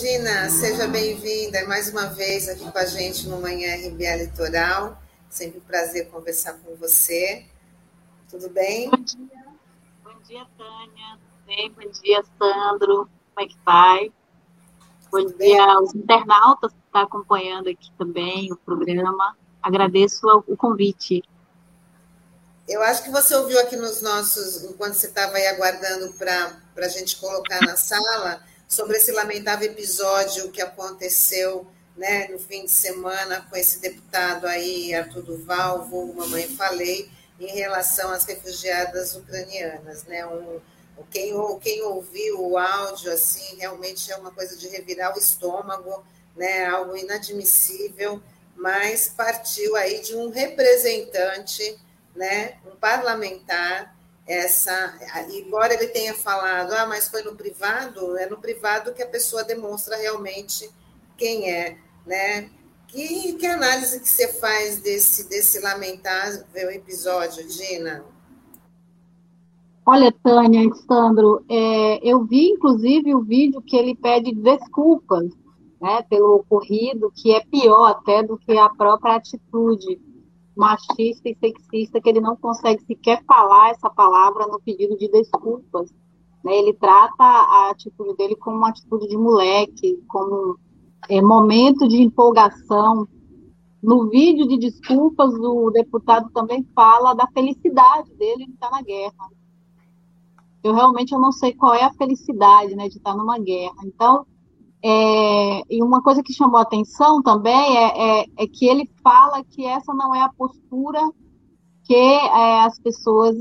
Dina. Seja bem-vinda mais uma vez aqui com a gente no Manhã RBA Litoral. Sempre um prazer conversar com você. Tudo bem? Bom dia. Bom dia, Tânia. Bem, bom dia, Sandro. Como é que vai? Bom Tudo dia bem? aos internautas que estão acompanhando aqui também o programa. Agradeço o convite. Eu acho que você ouviu aqui nos nossos, enquanto você estava aí aguardando para a gente colocar na sala, sobre esse lamentável episódio que aconteceu né, no fim de semana com esse deputado aí, Arthur Duval, vulgo Mamãe Falei, em relação às refugiadas ucranianas. Né? Um, quem, quem ouviu o áudio, assim, realmente é uma coisa de revirar o estômago, né? algo inadmissível, mas partiu aí de um representante, né? um parlamentar, essa, embora ele tenha falado, ah, mas foi no privado, é no privado que a pessoa demonstra realmente quem é, né? Que, que análise que você faz desse, desse lamentável episódio, Dina? Olha, Tânia Sandro, é, eu vi inclusive o vídeo que ele pede desculpas né, pelo ocorrido, que é pior até do que a própria atitude machista e sexista que ele não consegue sequer falar essa palavra no pedido de desculpas. Né? Ele trata a atitude dele como uma atitude de moleque, como é, momento de empolgação. No vídeo de desculpas, o deputado também fala da felicidade dele de estar na guerra. Eu realmente eu não sei qual é a felicidade né, de estar numa guerra. Então, é, e uma coisa que chamou atenção também é, é, é, que ele fala que essa não é a postura que é, as pessoas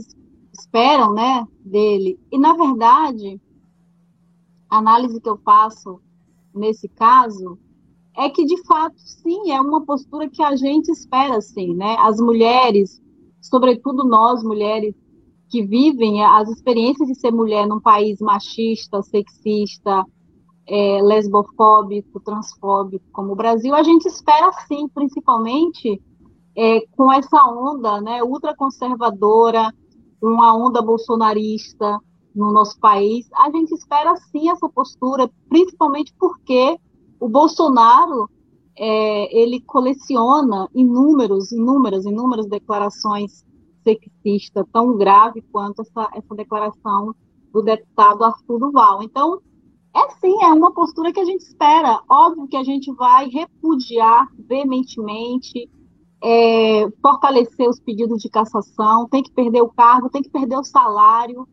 esperam né, dele. E, na verdade, a análise que eu faço nesse caso é que, de fato, sim, é uma postura que a gente espera, sim. Né? As mulheres, sobretudo nós, mulheres, que vivem as experiências de ser mulher num país machista, sexista, é, lesbofóbico, transfóbico como o Brasil, a gente espera sim, principalmente é, com essa onda né, ultraconservadora, uma onda bolsonarista no nosso país, a gente espera sim essa postura, principalmente porque o Bolsonaro é, ele coleciona inúmeros, inúmeras, inúmeras declarações sexistas, tão grave quanto essa, essa declaração do deputado Arthur Duval. Então, é sim, é uma postura que a gente espera. Óbvio que a gente vai repudiar veementemente, é, fortalecer os pedidos de cassação, tem que perder o cargo, tem que perder o salário,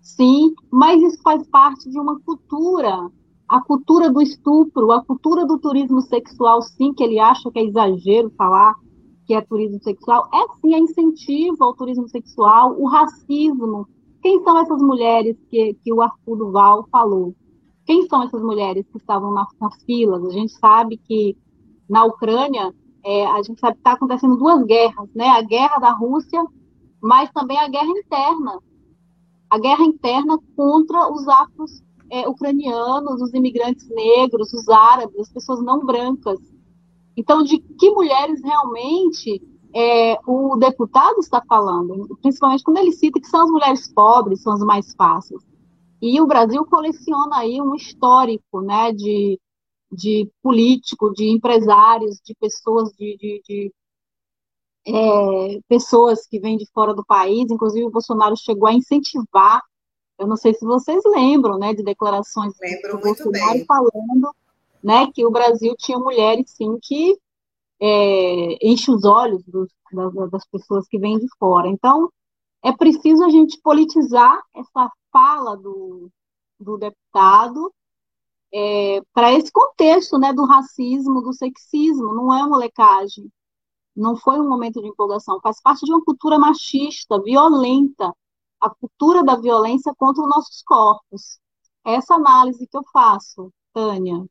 sim, mas isso faz parte de uma cultura, a cultura do estupro, a cultura do turismo sexual, sim, que ele acha que é exagero falar que é turismo sexual, é sim, é incentivo ao turismo sexual, o racismo. Quem são essas mulheres que, que o Arthur Duval falou? Quem são essas mulheres que estavam nas, nas filas? A gente sabe que na Ucrânia, é, a gente sabe que está acontecendo duas guerras, né? A guerra da Rússia, mas também a guerra interna. A guerra interna contra os afros é, ucranianos, os imigrantes negros, os árabes, as pessoas não brancas. Então, de que mulheres realmente é, o deputado está falando? Principalmente quando ele cita que são as mulheres pobres, são as mais fáceis. E o Brasil coleciona aí um histórico né, de, de político, de empresários, de pessoas de, de, de é, pessoas que vêm de fora do país, inclusive o Bolsonaro chegou a incentivar, eu não sei se vocês lembram, né, de declarações Lembro do Bolsonaro bem. falando, né, que o Brasil tinha mulheres sim que é, enche os olhos dos, das, das pessoas que vêm de fora. Então, é preciso a gente politizar essa fala do, do deputado é, para esse contexto né, do racismo, do sexismo, não é molecagem, não foi um momento de empolgação, faz parte de uma cultura machista, violenta, a cultura da violência contra os nossos corpos. Essa análise que eu faço, Tânia.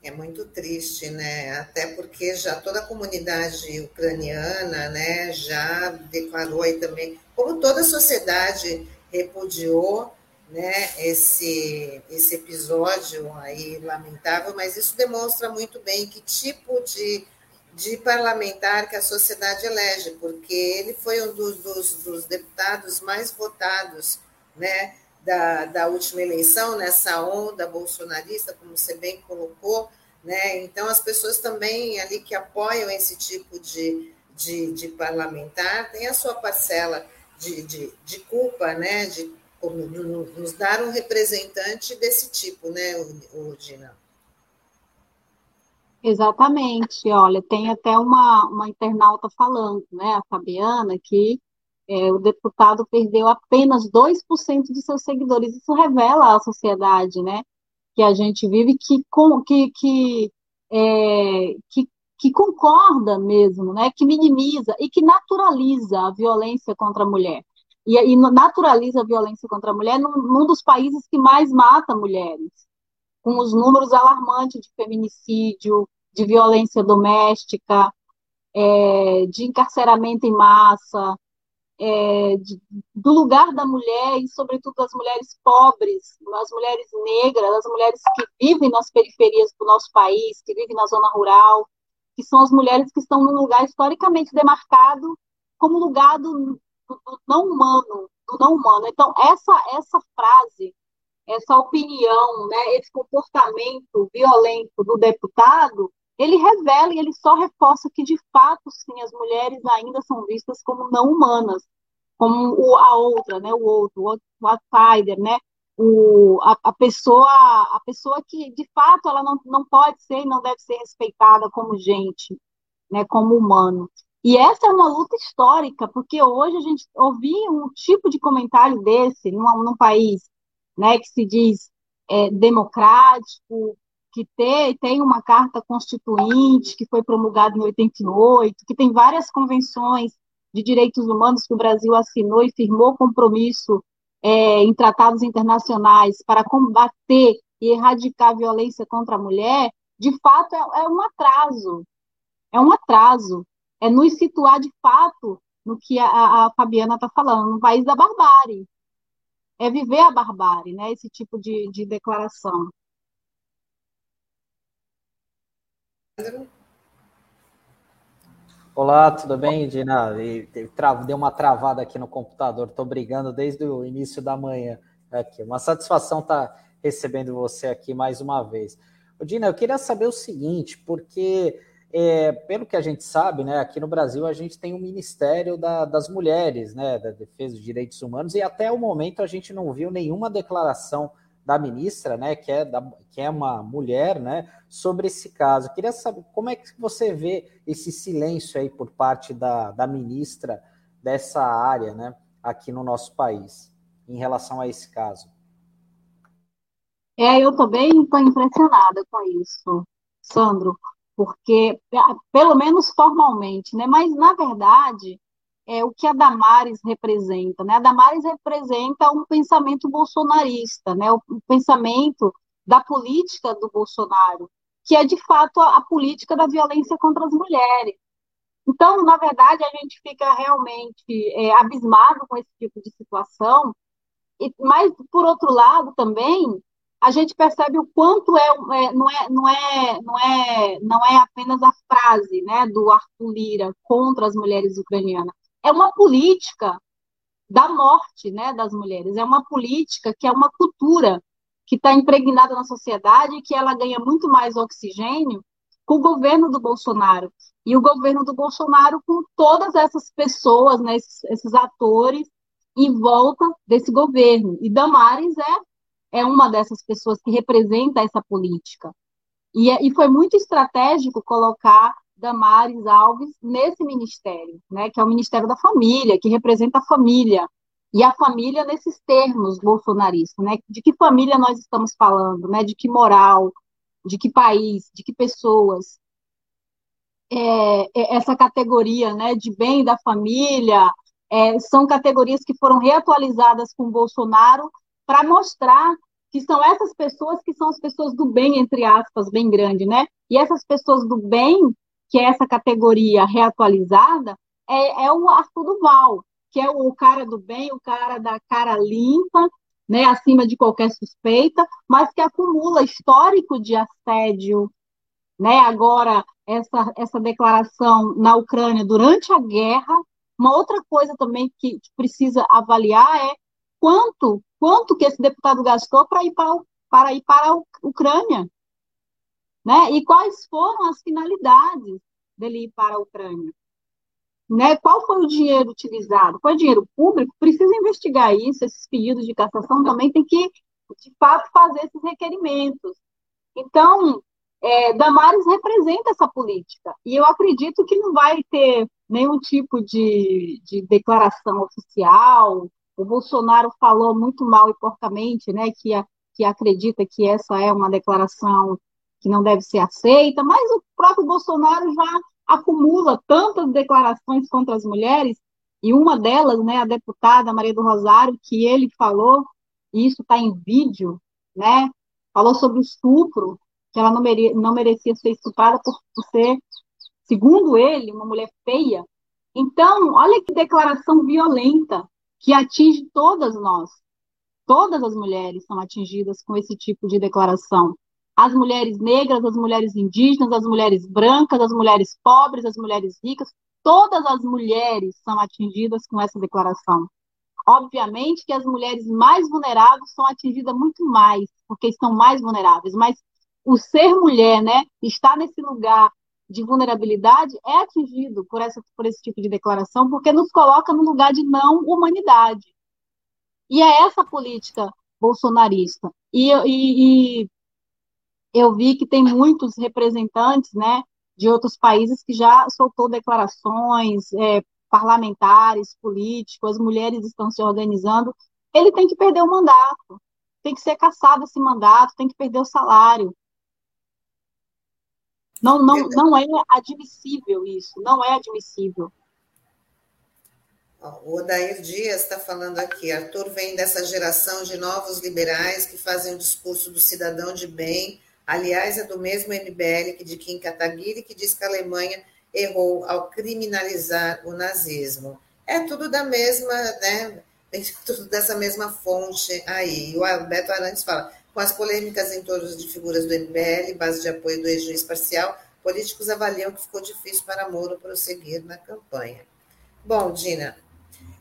É muito triste, né? Até porque já toda a comunidade ucraniana, né, já declarou aí também, como toda a sociedade repudiou né, esse, esse episódio aí lamentável, mas isso demonstra muito bem que tipo de, de parlamentar que a sociedade elege, porque ele foi um dos, dos, dos deputados mais votados né, da, da última eleição, nessa onda bolsonarista, como você bem colocou, né? Então, as pessoas também ali que apoiam esse tipo de, de, de parlamentar têm a sua parcela de, de, de culpa, né? De nos dar um representante desse tipo, né, Dina? Exatamente. Olha, tem até uma, uma internauta falando, né, a Fabiana, que é, o deputado perdeu apenas 2% de seus seguidores. Isso revela a sociedade, né, que a gente vive, que, que, que, é, que, que concorda mesmo, né, que minimiza e que naturaliza a violência contra a mulher. E, e naturaliza a violência contra a mulher num, num dos países que mais mata mulheres, com os números alarmantes de feminicídio, de violência doméstica, é, de encarceramento em massa, é, de, do lugar da mulher e, sobretudo, das mulheres pobres, as mulheres negras, as mulheres que vivem nas periferias do nosso país, que vivem na zona rural, que são as mulheres que estão num lugar historicamente demarcado como lugar do, do, do não humano, do não humano. Então, essa, essa frase, essa opinião, né, esse comportamento violento do deputado, ele revela e ele só reforça que, de fato, sim, as mulheres ainda são vistas como não humanas, como o, a outra, né, o outro, o outsider, né, o, a, a, pessoa a pessoa que, de fato, ela não, não pode ser e não deve ser respeitada como gente, né, como humano. E essa é uma luta histórica, porque hoje a gente ouvir um tipo de comentário desse num, num país né, que se diz é, democrático, que tem, tem uma carta constituinte que foi promulgada em 88, que tem várias convenções de direitos humanos que o Brasil assinou e firmou compromisso é, em tratados internacionais para combater e erradicar a violência contra a mulher, de fato é, é um atraso. É um atraso. É nos situar de fato no que a, a Fabiana está falando, no país da barbárie. É viver a barbárie, né? Esse tipo de, de declaração. Olá, tudo bem, Dina? Deu uma travada aqui no computador, estou brigando desde o início da manhã. Aqui. Uma satisfação estar tá recebendo você aqui mais uma vez. Dina, eu queria saber o seguinte, porque é, pelo que a gente sabe, né, aqui no Brasil a gente tem o Ministério da, das Mulheres, né, da Defesa dos Direitos Humanos, e até o momento a gente não viu nenhuma declaração da ministra, né, que é, da, que é uma mulher, né, sobre esse caso. Queria saber como é que você vê esse silêncio aí por parte da, da ministra dessa área, né, aqui no nosso país, em relação a esse caso. É, eu também estou impressionada com isso, Sandro, porque, pelo menos formalmente, né, mas na verdade, é, o que a Damares representa. Né? A Damares representa um pensamento bolsonarista, né? o, o pensamento da política do Bolsonaro, que é, de fato, a, a política da violência contra as mulheres. Então, na verdade, a gente fica realmente é, abismado com esse tipo de situação, e, mas, por outro lado, também, a gente percebe o quanto é, é, não, é, não, é, não, é, não é apenas a frase né, do Arthur Lira contra as mulheres ucranianas, é uma política da morte né, das mulheres, é uma política que é uma cultura que está impregnada na sociedade e que ela ganha muito mais oxigênio com o governo do Bolsonaro. E o governo do Bolsonaro com todas essas pessoas, né, esses, esses atores em volta desse governo. E Damares é, é uma dessas pessoas que representa essa política. E, é, e foi muito estratégico colocar Damares Alves nesse ministério, né, que é o Ministério da Família, que representa a família, e a família nesses termos bolsonaristas, né, de que família nós estamos falando, né, de que moral, de que país, de que pessoas. É, é essa categoria né, de bem da família é, são categorias que foram reatualizadas com Bolsonaro para mostrar que são essas pessoas que são as pessoas do bem, entre aspas, bem grande, né? E essas pessoas do bem que é essa categoria reatualizada, é, é o Arthur Duval, que é o, cara do bem, o cara da cara limpa, né, acima de qualquer suspeita, mas que acumula histórico de assédio, né? Agora essa essa declaração na Ucrânia durante a guerra, uma outra coisa também que precisa avaliar é quanto, quanto que esse deputado gastou para ir para, para ir para a Ucrânia, né? E quais foram as finalidades dele ir para a Ucrânia? Né? Qual foi o dinheiro utilizado? Foi dinheiro público? Precisa investigar isso, esses pedidos de cassação também tem que, de fato, fazer esses requerimentos. Então, é, Damares representa essa política, e eu acredito que não vai ter nenhum tipo de, de declaração oficial. O Bolsonaro falou muito mal e porcamente, né, que, a, que acredita que essa é uma declaração que não deve ser aceita, mas o próprio Bolsonaro já acumula tantas declarações contra as mulheres, e uma delas, né, a deputada Maria do Rosário, que ele falou, e isso está em vídeo, né, falou sobre o estupro, que ela não, mere, não merecia ser estuprada por, por ser, segundo ele, uma mulher feia. Então, olha que declaração violenta que atinge todas nós. Todas as mulheres são atingidas com esse tipo de declaração as mulheres negras, as mulheres indígenas, as mulheres brancas, as mulheres pobres, as mulheres ricas, todas as mulheres são atingidas com essa declaração. Obviamente que as mulheres mais vulneráveis são atingidas muito mais, porque estão mais vulneráveis, mas o ser mulher, né, estar nesse lugar de vulnerabilidade é atingido por, essa, por esse tipo de declaração, porque nos coloca no lugar de não humanidade. E é essa política bolsonarista. E, e, e eu vi que tem muitos representantes, né, de outros países que já soltou declarações, é, parlamentares, políticos, as mulheres estão se organizando. Ele tem que perder o mandato, tem que ser caçado esse mandato, tem que perder o salário. Não, não, não é admissível isso, não é admissível. O Odair Dias está falando aqui, Arthur vem dessa geração de novos liberais que fazem o discurso do cidadão de bem, Aliás, é do mesmo MBL que de Kim Kataguiri, que diz que a Alemanha errou ao criminalizar o nazismo. É tudo da mesma, né? Tudo dessa mesma fonte aí. O Alberto Arantes fala: com as polêmicas em torno de figuras do MBL, base de apoio do ex-juiz parcial, políticos avaliam que ficou difícil para Moro prosseguir na campanha. Bom, Dina,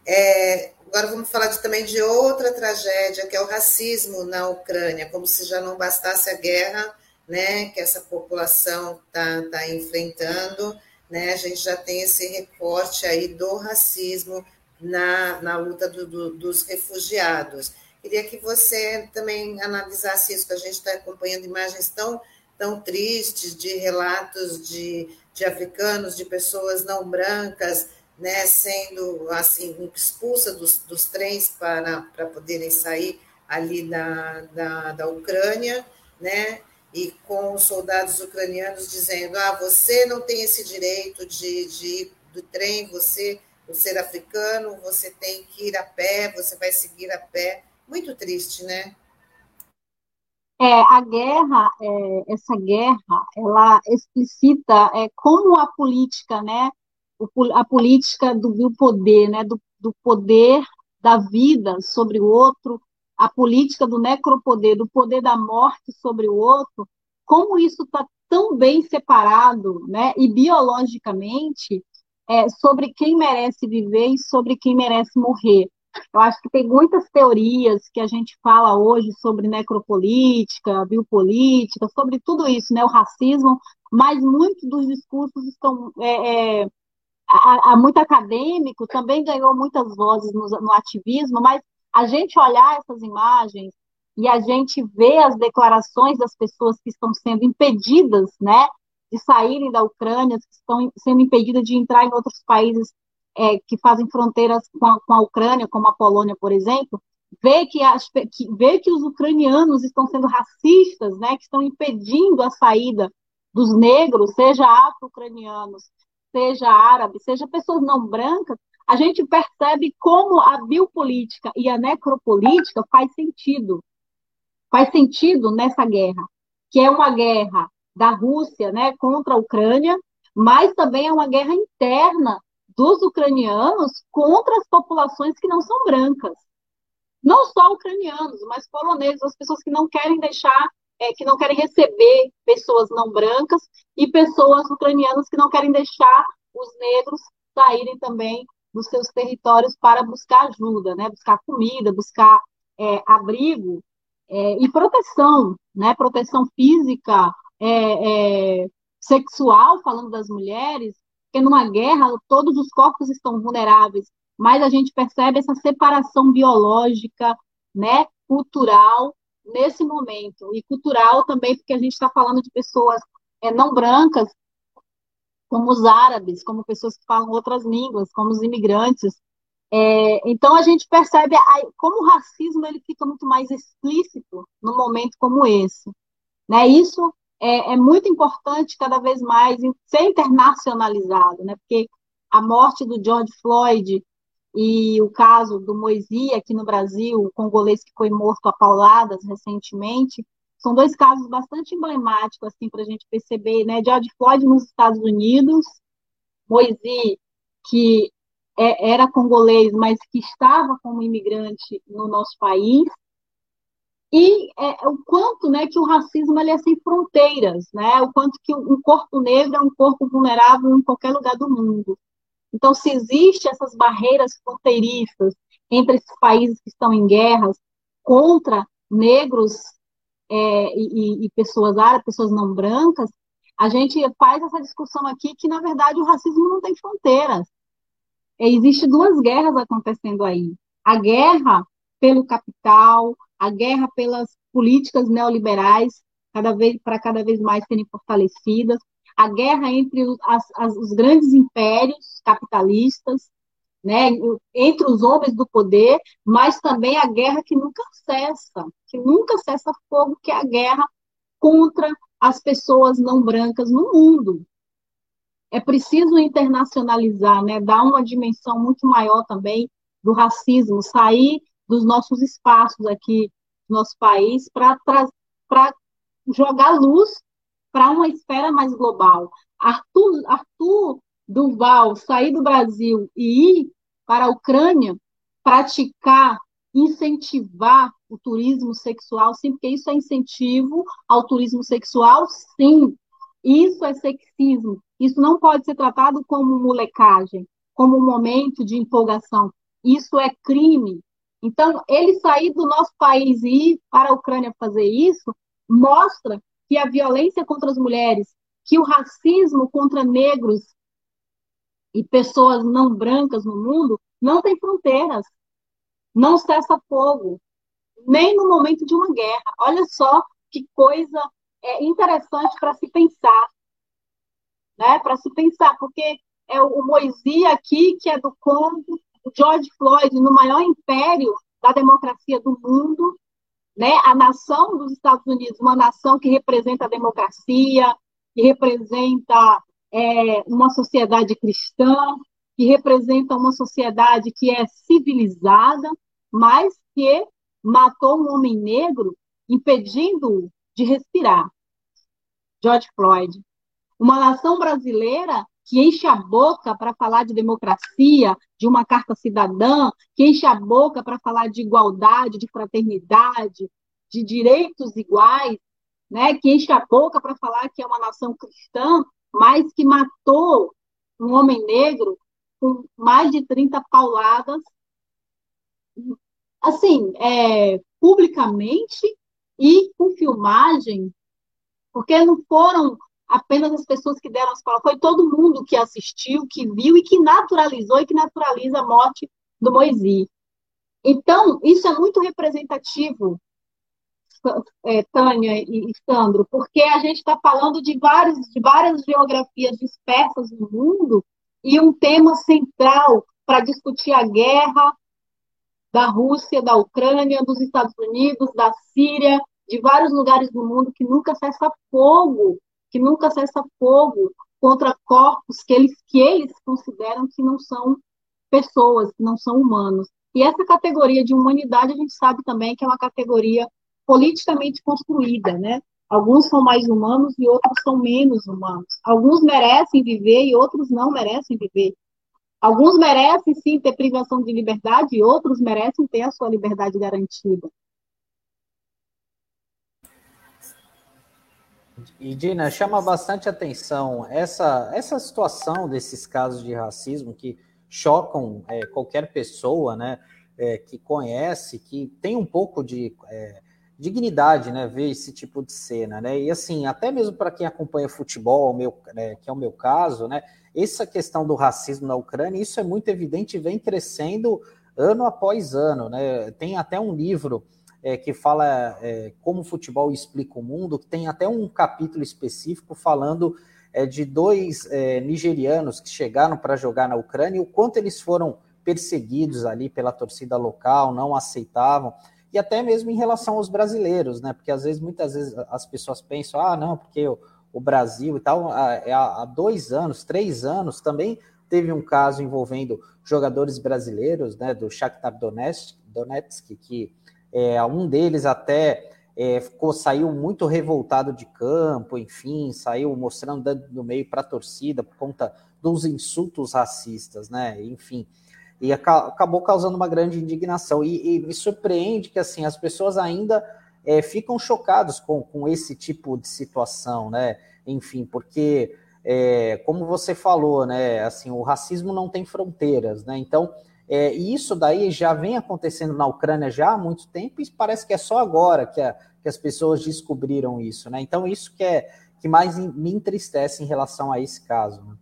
é, agora vamos falar de, também de outra tragédia, que é o racismo na Ucrânia, como se já não bastasse a guerra né, que essa população está tá enfrentando, né, a gente já tem esse recorte aí do racismo na, na luta do, do, dos refugiados. Queria que você também analisasse isso, que a gente está acompanhando imagens tão, tão tristes de relatos de, de africanos, de pessoas não brancas, né, sendo assim expulsa dos, dos trens para, para poderem sair ali da, da, da Ucrânia, né, e com os soldados ucranianos dizendo: ah, você não tem esse direito de, de ir do trem, você, por ser africano, você tem que ir a pé, você vai seguir a pé. Muito triste, né? É, a guerra, é, essa guerra, ela explicita é, como a política, né, a política do, do poder, né, do, do poder da vida sobre o outro, a política do necropoder, do poder da morte sobre o outro, como isso está tão bem separado, né, e biologicamente, é, sobre quem merece viver e sobre quem merece morrer. Eu acho que tem muitas teorias que a gente fala hoje sobre necropolítica, biopolítica, sobre tudo isso, né, o racismo, mas muitos dos discursos estão é, é, há, muito acadêmico, também ganhou muitas vozes no, no ativismo, mas a gente olhar essas imagens e a gente ver as declarações das pessoas que estão sendo impedidas, né, de saírem da Ucrânia, que estão sendo impedidas de entrar em outros países é, que fazem fronteiras com a, com a, Ucrânia, como a Polônia, por exemplo, ver que, as, que, ver que os ucranianos estão sendo racistas, né, que estão impedindo a saída dos negros, seja afro-ucranianos, seja árabe, seja pessoas não brancas, a gente percebe como a biopolítica e a necropolítica faz sentido. Faz sentido nessa guerra, que é uma guerra da Rússia né, contra a Ucrânia, mas também é uma guerra interna dos ucranianos contra as populações que não são brancas. Não só ucranianos, mas poloneses, as pessoas que não querem deixar, é, que não querem receber pessoas não brancas e pessoas ucranianas que não querem deixar os negros saírem também dos seus territórios para buscar ajuda, né? Buscar comida, buscar é, abrigo é, e proteção, né? Proteção física, é, é sexual, falando das mulheres, porque numa guerra todos os corpos estão vulneráveis, mas a gente percebe essa separação biológica, né, cultural nesse momento e cultural também porque a gente está falando de pessoas é, não brancas, como os árabes, como pessoas que falam outras línguas, como os imigrantes. É, então a gente percebe a, como o racismo ele fica muito mais explícito num momento como esse. Né? Isso é, é, muito importante cada vez mais ser internacionalizado, né? Porque a morte do George Floyd e o caso do Moisi aqui no Brasil, o congolês que foi morto a pauladas recentemente, são dois casos bastante emblemáticos assim para a gente perceber, né? George Floyd nos Estados Unidos, Moisi que é, era congolês, mas que estava como imigrante no nosso país, e é, o quanto né, que o racismo ele é sem fronteiras, né? o quanto que um corpo negro é um corpo vulnerável em qualquer lugar do mundo. Então, se existem essas barreiras fronteiriças entre esses países que estão em guerras contra negros é, e, e, pessoas árabes, pessoas não brancas, a gente faz essa discussão aqui que, na verdade, o racismo não tem fronteiras. Existem duas guerras acontecendo aí. A guerra pelo capital, a guerra pelas políticas neoliberais cada vez para cada vez mais serem fortalecidas, a guerra entre os, as, as, os grandes impérios capitalistas, né, entre os homens do poder, mas também a guerra que nunca cessa, que nunca cessa fogo, que é a guerra contra as pessoas não brancas no mundo. É preciso internacionalizar, né, dar uma dimensão muito maior também do racismo, sair dos nossos espaços aqui no nosso país para jogar luz para uma esfera mais global. Arthur, Arthur Duval sair do Brasil e ir para a Ucrânia praticar, incentivar o turismo sexual, sim, porque isso é incentivo ao turismo sexual, sim. Isso é sexismo. Isso não pode ser tratado como molecagem, como um momento de empolgação. Isso é crime. Então, ele sair do nosso país e ir para a Ucrânia fazer isso, mostra que a violência contra as mulheres, que o racismo contra negros e pessoas não brancas no mundo não tem fronteiras, não cessa fogo, nem no momento de uma guerra. Olha só que coisa é interessante para se pensar, né? Para se pensar, porque é o Moisés aqui que é do Congo, George Floyd no maior império da democracia do mundo, né? A nação dos Estados Unidos, uma nação que representa a democracia, que representa é, uma sociedade cristã, que representa uma sociedade que é civilizada, mas que matou um homem negro, impedindo-o de respirar. George Floyd. Uma nação brasileira que enche a boca para falar de democracia, de uma carta cidadã, que enche a boca para falar de igualdade, de fraternidade, de direitos iguais, né? que enche a boca para falar que é uma nação cristã, mas que matou um homem negro com mais de 30 pauladas, assim, é, publicamente e com filmagem, porque não foram apenas as pessoas que deram as palavras, foi todo mundo que assistiu, que viu e que naturalizou e que naturaliza a morte do Moisés. Então, isso é muito representativo, é, Tânia e Sandro, porque a gente está falando de, vários, de várias geografias dispersas no mundo e um tema central para discutir a guerra da Rússia, da Ucrânia, dos Estados Unidos, da Síria, de vários lugares do mundo que nunca cessa fogo que nunca cessa fogo contra corpos que eles, que eles consideram que não são pessoas, que não são humanos. E essa categoria de humanidade a gente sabe também que é uma categoria politicamente construída, né? Alguns são mais humanos e outros são menos humanos. Alguns merecem viver e outros não merecem viver. Alguns merecem sim ter privação de liberdade e outros merecem ter a sua liberdade garantida. E, Dina, chama bastante atenção essa, essa situação desses casos de racismo que chocam é, qualquer pessoa, né? É, que conhece, que tem um pouco de é, dignidade, né? Ver esse tipo de cena, né? E assim, até mesmo para quem acompanha futebol, meu, né, que é o meu caso, né? Essa questão do racismo na Ucrânia, isso é muito evidente e vem crescendo ano após ano, né? Tem até um livro é, que fala é, como o futebol explica o mundo, que tem até um capítulo específico falando é, de dois é, nigerianos que chegaram para jogar na Ucrânia e o quanto eles foram perseguidos ali pela torcida local, não aceitavam e até mesmo em relação aos brasileiros, né? Porque às vezes, muitas vezes, as pessoas pensam, ah, não, porque o, o Brasil e tal, há, é há, dois anos, três anos, também teve um caso envolvendo jogadores brasileiros, né? Do Shakhtar Donetsk, Donetsk que é, um deles até é, ficou, saiu muito revoltado de campo, enfim, saiu mostrando dando no meio para a torcida por conta dos insultos racistas, né? Enfim e acabou causando uma grande indignação. E, e me surpreende que assim as pessoas ainda é, ficam chocadas com, com esse tipo de situação, né? Enfim, porque é, como você falou, né? Assim, o racismo não tem fronteiras, né? Então, é, isso daí já vem acontecendo na Ucrânia já há muito tempo e parece que é só agora que, a, que as pessoas descobriram isso, né? Então, isso que é que mais me entristece em relação a esse caso. Né?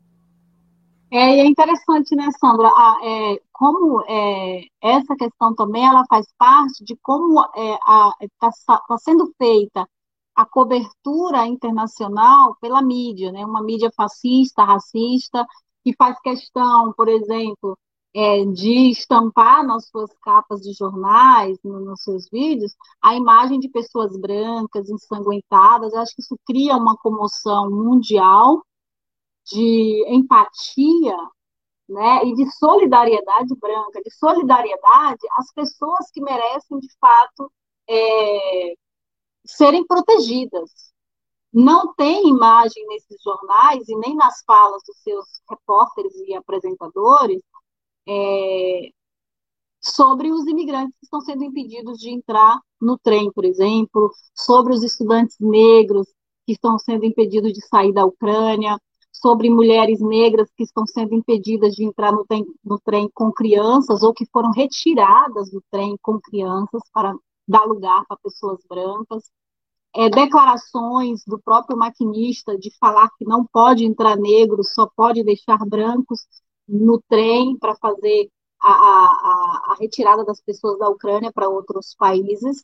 É, e é interessante, né, Sandra, a, é, como é, essa questão também ela faz parte de como está é, tá sendo feita a cobertura internacional pela mídia, né, uma mídia fascista, racista, que faz questão, por exemplo, é, de estampar nas suas capas de jornais, no, nos seus vídeos, a imagem de pessoas brancas, ensanguentadas. Acho que isso cria uma comoção mundial de empatia né, e de solidariedade branca, de solidariedade às pessoas que merecem, de fato, é, serem protegidas. Não tem imagem nesses jornais e nem nas falas dos seus repórteres e apresentadores é, sobre os imigrantes que estão sendo impedidos de entrar no trem, por exemplo, sobre os estudantes negros que estão sendo impedidos de sair da Ucrânia, sobre mulheres negras que estão sendo impedidas de entrar no trem, no trem com crianças ou que foram retiradas do trem com crianças para dar lugar para pessoas brancas. É, declarações do próprio maquinista de falar que não pode entrar negro, só pode deixar brancos no trem para fazer a, a, a, retirada das pessoas da Ucrânia para outros países.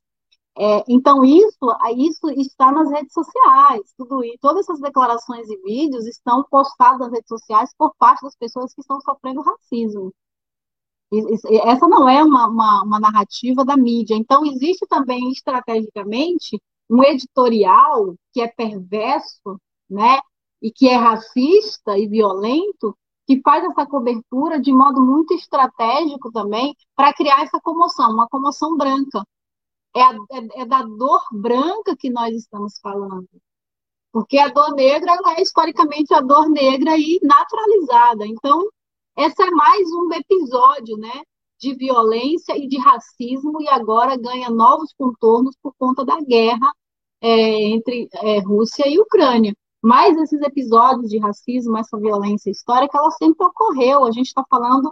É, então, isso, isso está nas redes sociais, tudo isso, todas essas declarações e vídeos estão postados nas redes sociais por parte das pessoas que estão sofrendo racismo. Essa não é uma, uma, uma narrativa da mídia. Então, existe também, estrategicamente, um editorial que é perverso, né, e que é racista e violento, que faz essa cobertura de modo muito estratégico também para criar essa comoção, uma comoção branca é, a, é, é, da dor branca que nós estamos falando. Porque a dor negra é historicamente a dor negra e naturalizada. Então, esse é mais um episódio né, de violência e de racismo, e agora ganha novos contornos por conta da guerra é, entre é, Rússia e Ucrânia. Mas esses episódios de racismo, essa violência histórica, ela sempre ocorreu. A gente está falando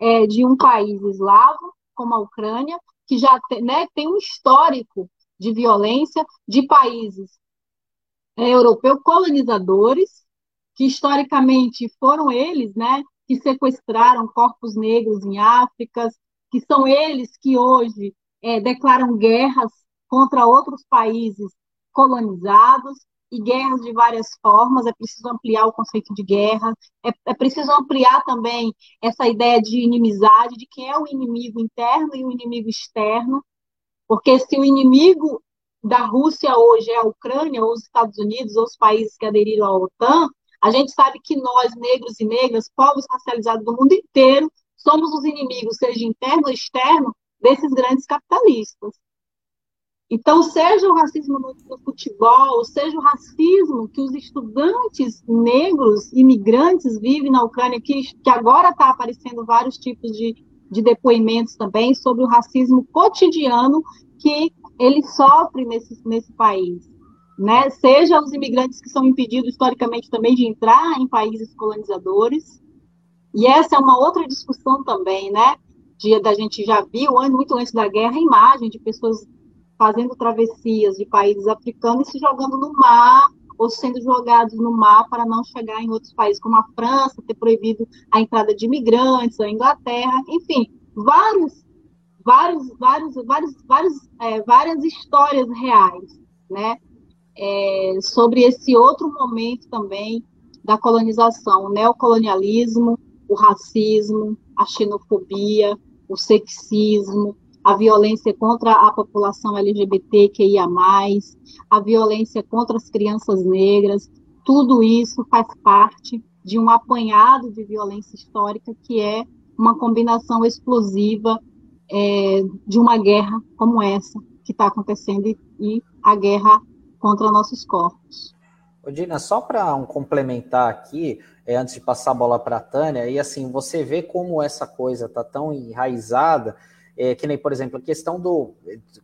é, de um país eslavo, como a Ucrânia, que já tem, né, tem um histórico de violência de países é, europeus colonizadores, que historicamente foram eles né, que sequestraram corpos negros em África, que são eles que hoje é, declaram guerras contra outros países colonizados, e guerras de várias formas, é preciso ampliar o conceito de guerra, é, é, preciso ampliar também essa ideia de inimizade, de quem é o inimigo interno e o inimigo externo, porque se o inimigo da Rússia hoje é a Ucrânia, ou os Estados Unidos, ou os países que aderiram à OTAN, a gente sabe que nós, negros e negras, povos racializados do mundo inteiro, somos os inimigos, seja interno ou externo, desses grandes capitalistas. Então, seja o racismo no, futebol, seja o racismo que os estudantes negros, imigrantes, vivem na Ucrânia, que, que agora está aparecendo vários tipos de, de depoimentos também sobre o racismo cotidiano que ele sofre nesse, nesse país. Né? Seja os imigrantes que são impedidos historicamente também de entrar em países colonizadores, E essa é uma outra discussão também, né? De, da gente já viu, muito antes da guerra, imagem de pessoas fazendo travessias de países africanos e se jogando no mar, ou sendo jogados no mar para não chegar em outros países, como a França, ter proibido a entrada de imigrantes, a Inglaterra, enfim, vários, vários, vários, vários, vários, é, várias histórias reais, né? É, sobre esse outro momento também da colonização, o neocolonialismo, o racismo, a xenofobia, o sexismo, a violência contra a população LGBTQIA+, a violência contra as crianças negras, tudo isso faz parte de um apanhado de violência histórica que é uma combinação explosiva é, de uma guerra como essa que está acontecendo e, e a guerra contra nossos corpos. Dina, só para um complementar aqui, é, antes de passar a bola para a Tânia, e assim, você vê como essa coisa está tão enraizada é, que nem, por exemplo, a questão do.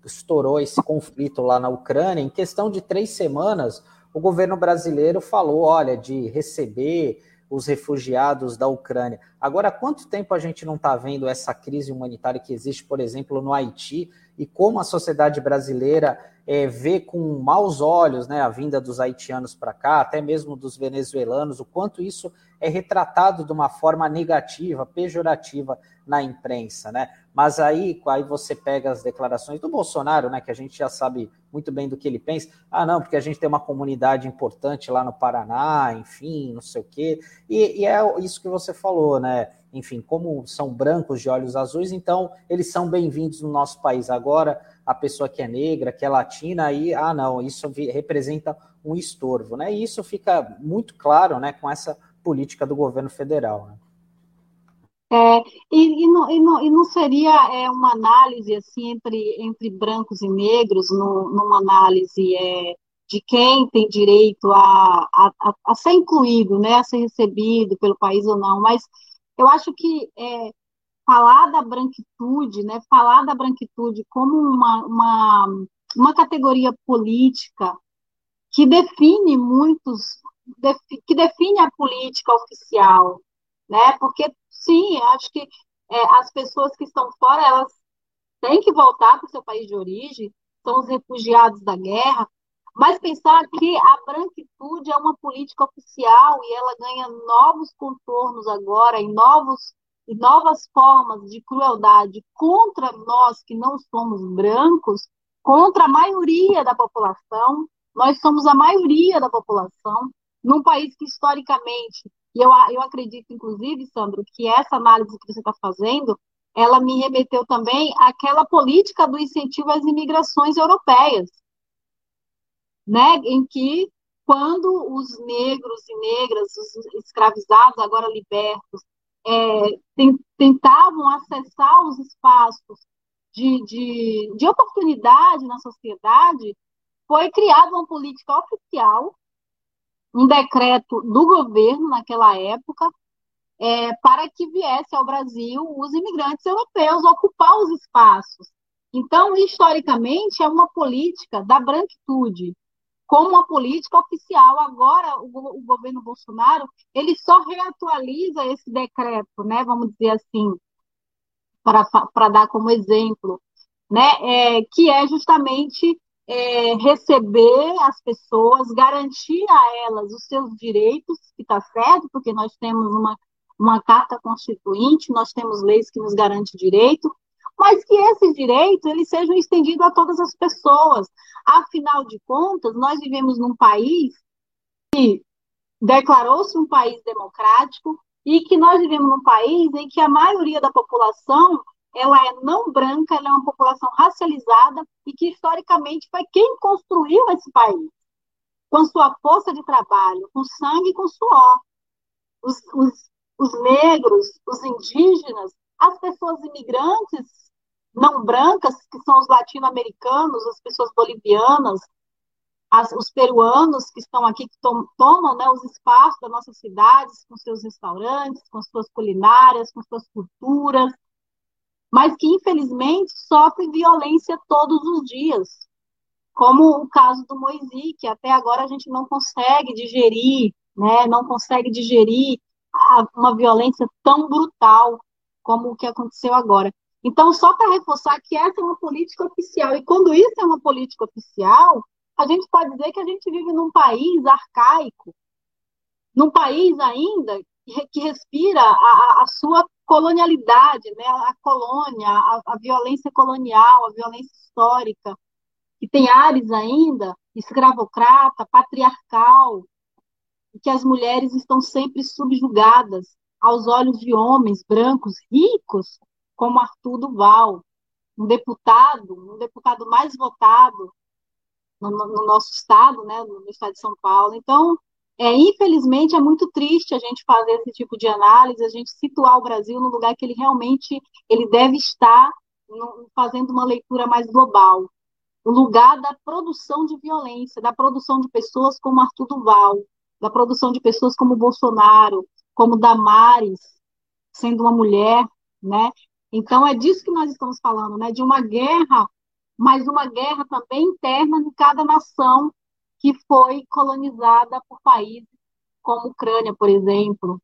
estourou esse conflito lá na Ucrânia, em questão de três semanas, o governo brasileiro falou: olha, de receber os refugiados da Ucrânia. Agora, quanto tempo a gente não está vendo essa crise humanitária que existe, por exemplo, no Haiti, e como a sociedade brasileira é, vê com maus olhos né, a vinda dos haitianos para cá, até mesmo dos venezuelanos, o quanto isso é retratado de uma forma negativa, pejorativa na imprensa, né? Mas aí, aí você pega as declarações do Bolsonaro, né? Que a gente já sabe muito bem do que ele pensa. Ah, não, porque a gente tem uma comunidade importante lá no Paraná, enfim, não sei o quê. E, e é isso que você falou, né? Enfim, como são brancos de olhos azuis, então eles são bem-vindos no nosso país. Agora, a pessoa que é negra, que é latina, aí, ah, não, isso representa um estorvo, né? E isso fica muito claro, né, com essa política do governo federal, né? É, e, e, não, e, não, e não seria é, uma análise assim entre, entre brancos e negros, no, numa análise é, de quem tem direito a, a, a, ser incluído, né, a ser recebido pelo país ou não, mas eu acho que é, falar da branquitude, né, falar da branquitude como uma, uma, uma categoria política que define muitos, que define a política oficial, né, porque Sim, acho que é, as pessoas que estão fora, elas têm que voltar para o seu país de origem, são os refugiados da guerra, mas pensar que a branquitude é uma política oficial e ela ganha novos contornos agora, em novos e novas formas de crueldade contra nós que não somos brancos, contra a maioria da população. Nós somos a maioria da população num país que historicamente e eu, eu acredito, inclusive, Sandro, que essa análise que você está fazendo, ela me remeteu também àquela política do incentivo às imigrações europeias, né, em que, quando os negros e negras, os escravizados, agora libertos, é, tentavam acessar os espaços de, de, de oportunidade na sociedade, foi criada uma política oficial um decreto do governo naquela época é, para que viesse ao Brasil os imigrantes europeus ocupar os espaços. Então, historicamente, é uma política da branquitude, como uma política oficial. Agora, o, o governo Bolsonaro ele só reatualiza esse decreto, né? Vamos dizer assim, para dar como exemplo, né? É, que é justamente é, receber as pessoas, garantir a elas os seus direitos, que está certo, porque nós temos uma, uma carta constituinte, nós temos leis que nos garantem direito, mas que esses direitos eles sejam estendidos a todas as pessoas. Afinal de contas, nós vivemos num país que declarou-se um país democrático e que nós vivemos num país em que a maioria da população ela é não branca, ela é uma população racializada e que historicamente foi quem construiu esse país, com sua força de trabalho, com sangue e com suor. Os, os, os negros, os indígenas, as pessoas imigrantes não brancas, que são os latino-americanos, as pessoas bolivianas, as, os peruanos que estão aqui, que tom, tomam né, os espaços das nossas cidades, com seus restaurantes, com suas culinárias, com suas culturas, mas que infelizmente sofre violência todos os dias, como o caso do Moisés, que até agora a gente não consegue digerir, né, não consegue digerir uma violência tão brutal como o que aconteceu agora. Então, só para reforçar que essa é uma política oficial, e quando isso é uma política oficial, a gente pode dizer que a gente vive num país arcaico, num país ainda que respira a, a sua colonialidade, né? a colônia, a, a violência colonial, a violência histórica, que tem ares ainda escravocrata, patriarcal, que as mulheres estão sempre subjugadas aos olhos de homens brancos ricos, como Arthur Duval, um deputado, um deputado mais votado no, no nosso estado, né, no estado de São Paulo. Então, é, infelizmente, é muito triste a gente fazer esse tipo de análise, a gente situar o Brasil no lugar que ele realmente ele deve estar, no, fazendo uma leitura mais global. O lugar da produção de violência, da produção de pessoas como Arthur Duval, da produção de pessoas como Bolsonaro, como Damares, sendo uma mulher, né? Então é disso que nós estamos falando, né? De uma guerra, mas uma guerra também interna em cada nação que foi colonizada por países como Ucrânia, por exemplo.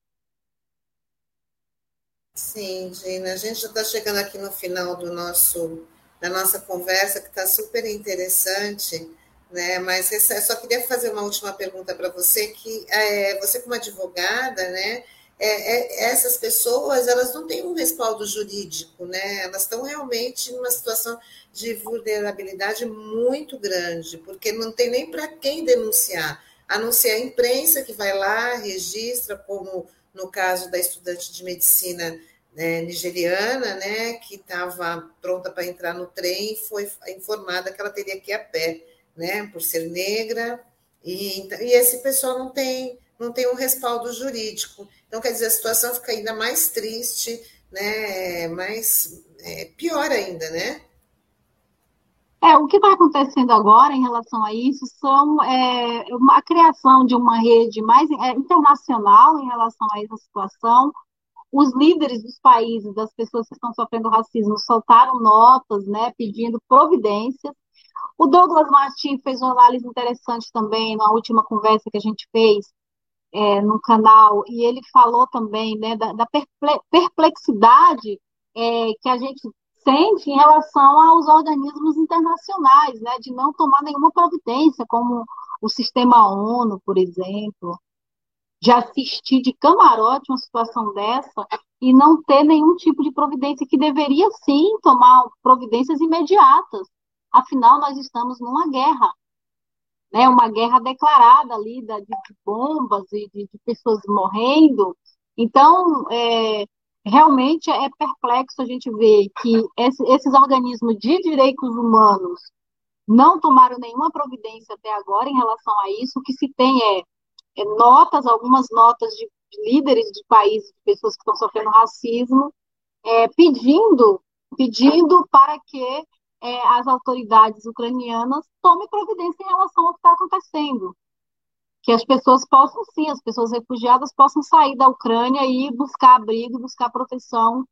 Sim, Gina, a gente já está chegando aqui no final do nosso da nossa conversa, que está super interessante né? Mas só queria fazer uma última pergunta para você, que é, você como advogada, né? É, é, essas pessoas elas não têm um respaldo jurídico, né? Elas estão realmente numa situação de vulnerabilidade muito grande, porque não tem nem para quem denunciar, a não ser a imprensa que vai lá, registra, como no caso da estudante de medicina né, nigeriana, né, que estava pronta para entrar no trem e foi informada que ela teria que ir a pé né, por ser negra, e, e esse pessoal não tem, não tem um respaldo jurídico. Então, quer dizer, a situação fica ainda mais triste, né, mais é, pior ainda, né? É, o que está acontecendo agora em relação a isso são é, a criação de uma rede mais é, internacional em relação a essa situação. Os líderes dos países, das pessoas que estão sofrendo racismo, soltaram notas, né, pedindo providências. O Douglas Martin fez uma análise interessante também na última conversa que a gente fez é, no canal, e ele falou também né, da, da perplexidade é, que a gente sente em relação aos organismos internacionais, né, de não tomar nenhuma providência, como o sistema ONU, por exemplo, de assistir de camarote uma situação dessa e não ter nenhum tipo de providência, que deveria sim tomar providências imediatas. Afinal, nós estamos numa guerra, né? Uma guerra declarada ali de, de bombas e de, de, pessoas morrendo. Então, é, realmente é perplexo a gente ver que esse, esses organismos de direitos humanos não tomaram nenhuma providência até agora em relação a isso. O que se tem é, é notas, algumas notas de, de, líderes de países, de pessoas que estão sofrendo racismo, é, pedindo, pedindo para que é, as autoridades ucranianas tomem providência em relação ao que está acontecendo. Que as pessoas possam, sim, as pessoas refugiadas possam sair da Ucrânia e buscar abrigo, buscar proteção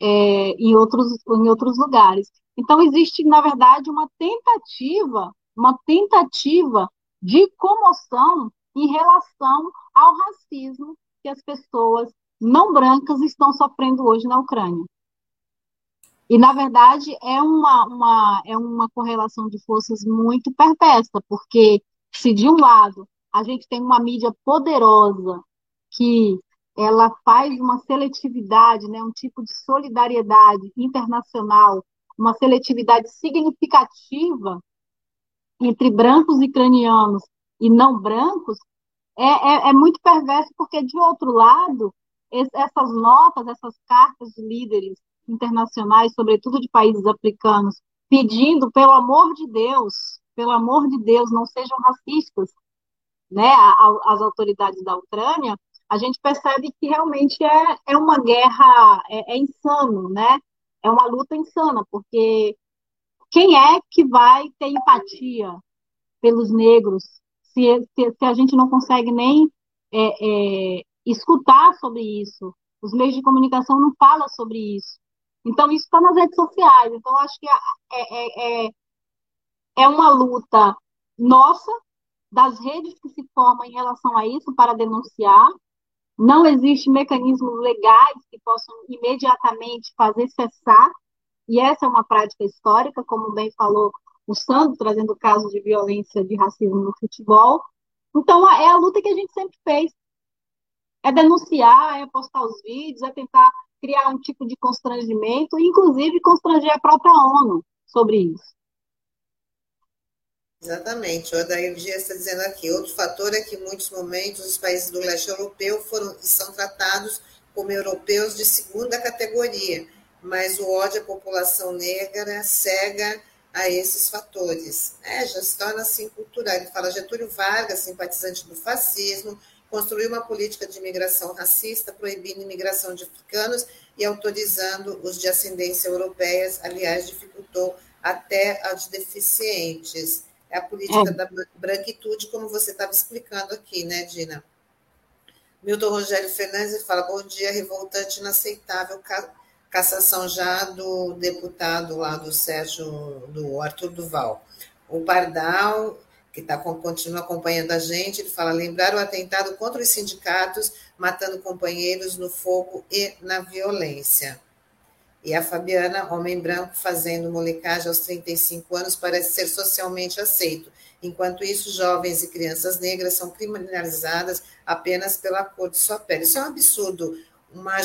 é, em, outros, em outros lugares. Então, existe, na verdade, uma tentativa, uma tentativa de comoção em relação ao racismo que as pessoas não brancas estão sofrendo hoje na Ucrânia. E, na verdade, é uma, uma, é uma correlação de forças muito perversa, porque se, de um lado, a gente tem uma mídia poderosa que ela faz uma seletividade, né, um tipo de solidariedade internacional, uma seletividade significativa entre brancos e cranianos e não brancos, é, é, é muito perverso, porque, de outro lado, essas notas, essas cartas de líderes internacionais, sobretudo de países africanos, pedindo, pelo amor de Deus, pelo amor de Deus, não sejam racistas, né, às autoridades da Ucrânia, a gente percebe que realmente é, é uma guerra, é, é insano, né? É uma luta insana, porque quem é que vai ter empatia pelos negros se, se, se a gente não consegue nem é, é, escutar sobre isso? Os meios de comunicação não falam sobre isso. Então, isso está nas redes sociais. Então, acho que é, é, é, é uma luta nossa, das redes que se formam em relação a isso, para denunciar, não existem mecanismos legais que possam imediatamente fazer cessar, e essa é uma prática histórica, como bem falou o Sandro, trazendo casos de violência, de racismo no futebol. Então, é a luta que a gente sempre fez. É denunciar, é postar os vídeos, é tentar criar um tipo de constrangimento, inclusive constranger a própria ONU sobre isso. Exatamente. O Adair Dias está dizendo aqui. Outro fator é que, em muitos momentos, os países do leste europeu foram e são tratados como europeus de segunda categoria, mas o ódio à população negra cega a esses fatores. É, já se torna assim cultural. Ele fala Getúlio Vargas, simpatizante do fascismo, construiu uma política de imigração racista, proibindo a imigração de africanos e autorizando os de ascendência europeias, aliás, dificultou até a de deficientes. É a política é. da branquitude, como você estava explicando aqui, né, Dina? Milton Rogério Fernandes fala: bom dia, revoltante, inaceitável cassação já do deputado lá do Sérgio, do Arthur Duval. O Pardal, que tá, continua acompanhando a gente, ele fala: lembrar o atentado contra os sindicatos, matando companheiros no fogo e na violência. E a Fabiana, homem branco, fazendo molecagem aos 35 anos, parece ser socialmente aceito. Enquanto isso, jovens e crianças negras são criminalizadas apenas pela cor de sua pele. Isso é um absurdo. Uma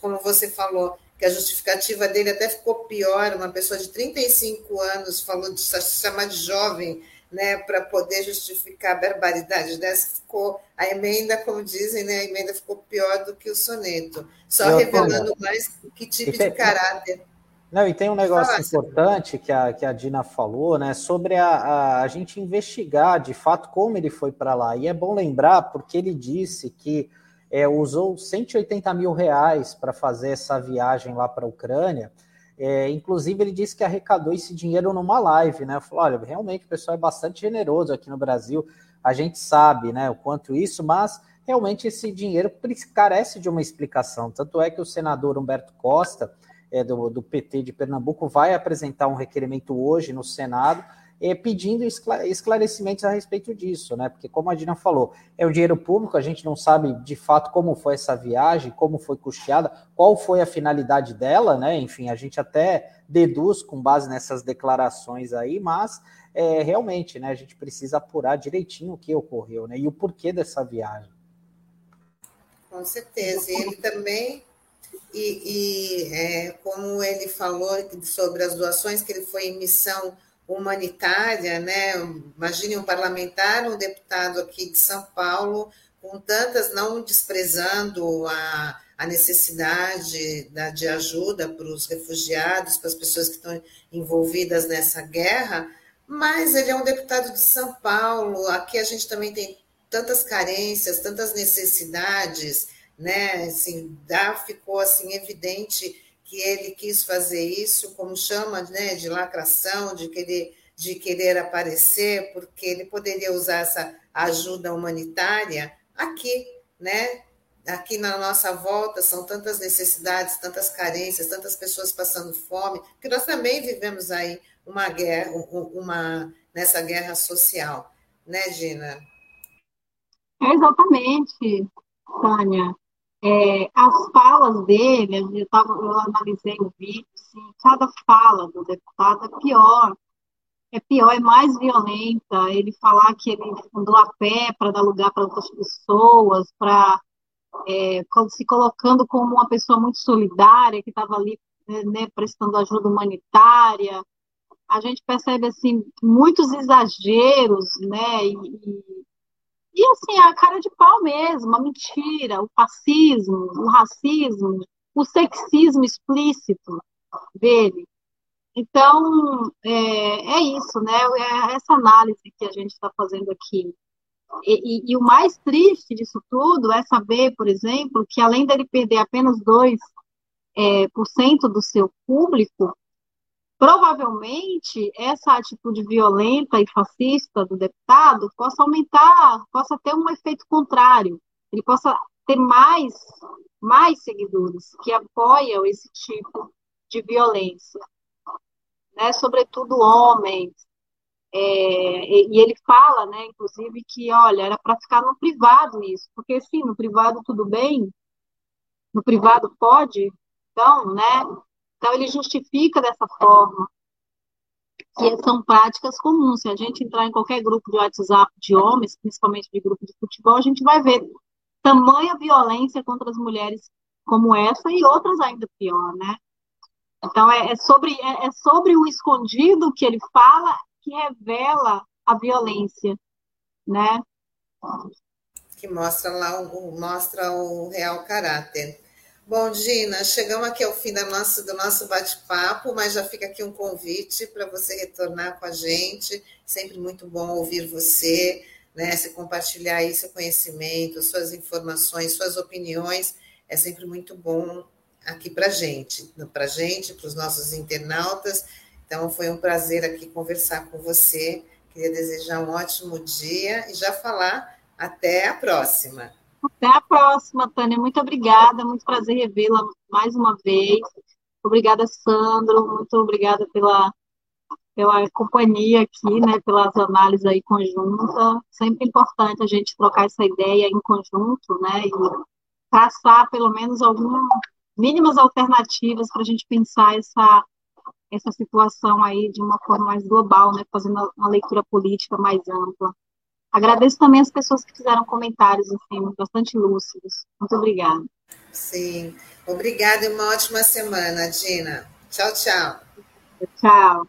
como você falou, que a justificativa dele até ficou pior. Uma pessoa de 35 anos falou de chamar de jovem né, para poder justificar a barbaridade dessa, ficou a emenda, como dizem, né, a emenda ficou pior do que o soneto, só Eu revelando mais que tipo tem, de caráter. Não, e tem um negócio Fala, importante que a, que a Dina falou, né, sobre a, a, a gente investigar de fato como ele foi para lá. E é bom lembrar, porque ele disse que é, usou 180 mil reais para fazer essa viagem lá para a Ucrânia. É, inclusive, ele disse que arrecadou esse dinheiro numa live, né? Falou: olha, realmente o pessoal é bastante generoso aqui no Brasil, a gente sabe, né, o quanto isso, mas realmente esse dinheiro carece de uma explicação. Tanto é que o senador Humberto Costa, é, do, do PT de Pernambuco, vai apresentar um requerimento hoje no Senado pedindo esclarecimentos a respeito disso, né? Porque, como a Dina falou, é o dinheiro público, a gente não sabe de fato como foi essa viagem, como foi custeada, qual foi a finalidade dela, né? Enfim, a gente até deduz com base nessas declarações aí, mas é, realmente, né, a gente precisa apurar direitinho o que ocorreu, né? E o porquê dessa viagem. Com certeza. Ele também e, e é, como ele falou sobre as doações que ele foi em missão humanitária, né? Imagine um parlamentar, um deputado aqui de São Paulo, com tantas, não desprezando a, a necessidade da, de ajuda para os refugiados, para as pessoas que estão envolvidas nessa guerra, mas ele é um deputado de São Paulo, aqui a gente também tem tantas carências, tantas necessidades, né? Assim, dá, ficou assim evidente que ele quis fazer isso, como chama, né, de lacração, de querer, de querer aparecer, porque ele poderia usar essa ajuda humanitária aqui, né? Aqui na nossa volta são tantas necessidades, tantas carências, tantas pessoas passando fome, que nós também vivemos aí uma guerra, uma nessa guerra social, né, Gina? Exatamente, Tânia. É, as falas dele, eu, tava, eu analisei o vídeo, assim, cada fala do deputado é pior. É pior, é mais violenta. Ele falar que ele andou a pé para dar lugar para outras pessoas, para é, se colocando como uma pessoa muito solidária, que estava ali né, prestando ajuda humanitária. A gente percebe assim muitos exageros, né? E, e assim, a cara de pau mesmo, a mentira, o fascismo, o racismo, o sexismo explícito dele. Então, é, é isso, né? É essa análise que a gente está fazendo aqui. E, e, e, o mais triste disso tudo é saber, por exemplo, que além dele perder apenas 2% é, por cento do seu público, provavelmente essa atitude violenta e fascista do deputado possa aumentar, possa ter um efeito contrário, ele possa ter mais, mais seguidores que apoiam esse tipo de violência, né? sobretudo homens, É, e, ele fala, né, inclusive, que, olha, era para ficar no privado isso, porque sim, no privado tudo bem, no privado pode, então, né, então ele justifica dessa forma, que são práticas comuns. Se a gente entrar em qualquer grupo de WhatsApp de homens, principalmente de grupo de futebol, a gente vai ver tamanha violência contra as mulheres como essa e outras ainda pior, né? Então é, é sobre é, é, sobre o escondido que ele fala que revela a violência, né? Que mostra lá mostra o real caráter. Bom, Gina, chegamos aqui ao fim do nosso, do nosso bate-papo, mas já fica aqui um convite para você retornar com a gente. Sempre muito bom ouvir você, né? Se compartilhar aí seu conhecimento, suas informações, suas opiniões. É sempre muito bom aqui para a gente, para a gente, para os nossos internautas. Então, foi um prazer aqui conversar com você. Queria desejar um ótimo dia e já falar até a próxima. Até a próxima, Tânia. Muito obrigada, muito prazer revê-la mais uma vez. Obrigada, Sandro. Muito obrigada pela, pela companhia aqui, né? Pelas análises aí conjuntas. Sempre importante a gente trocar essa ideia em conjunto, né? E traçar pelo menos algumas mínimas alternativas para a gente pensar essa essa situação aí de uma forma mais global, né? Fazendo uma leitura política mais ampla. Agradeço também as pessoas que fizeram comentários, bastante lúcidos. Muito obrigada. Sim, obrigada e uma ótima semana, Dina. Tchau, tchau. Tchau.